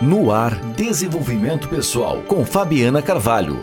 No ar, Desenvolvimento Pessoal, com Fabiana Carvalho.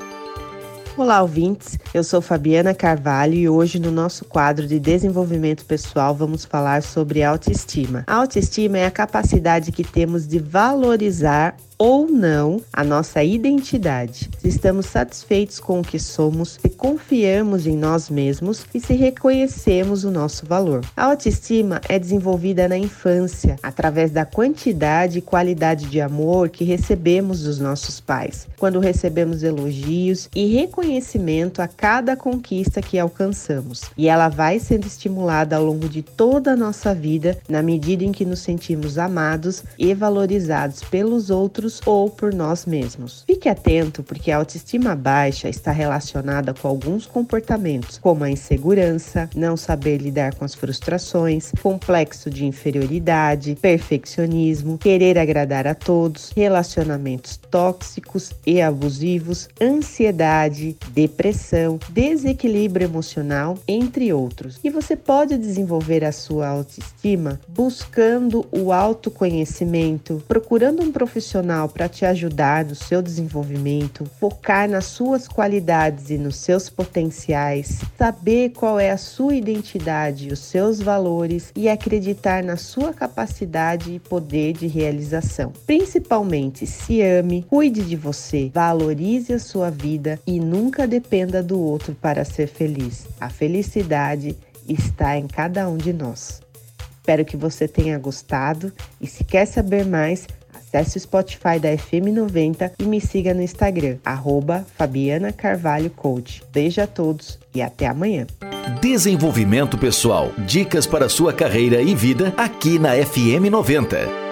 Olá, ouvintes. Eu sou Fabiana Carvalho e hoje no nosso quadro de desenvolvimento pessoal vamos falar sobre autoestima. A autoestima é a capacidade que temos de valorizar ou não a nossa identidade, se estamos satisfeitos com o que somos, se confiamos em nós mesmos e se reconhecemos o nosso valor. A autoestima é desenvolvida na infância, através da quantidade e qualidade de amor que recebemos dos nossos pais, quando recebemos elogios e reconhecimento a cada conquista que alcançamos. E ela vai sendo estimulada ao longo de toda a nossa vida, na medida em que nos sentimos amados e valorizados pelos outros outros ou por nós mesmos. Fique atento porque a autoestima baixa está relacionada com alguns comportamentos, como a insegurança, não saber lidar com as frustrações, complexo de inferioridade, perfeccionismo, querer agradar a todos, relacionamentos tóxicos e abusivos, ansiedade, depressão, desequilíbrio emocional, entre outros. E você pode desenvolver a sua autoestima buscando o autoconhecimento, procurando um profissional profissional para te ajudar no seu desenvolvimento, focar nas suas qualidades e nos seus potenciais, saber qual é a sua identidade, os seus valores e acreditar na sua capacidade e poder de realização. Principalmente, se ame, cuide de você, valorize a sua vida e nunca dependa do outro para ser feliz. A felicidade está em cada um de nós. Espero que você tenha gostado e se quer saber mais, Acesse o Spotify da FM90 e me siga no Instagram, arroba Fabiana Carvalho Coach. Beijo a todos e até amanhã. Desenvolvimento Pessoal. Dicas para sua carreira e vida aqui na FM90.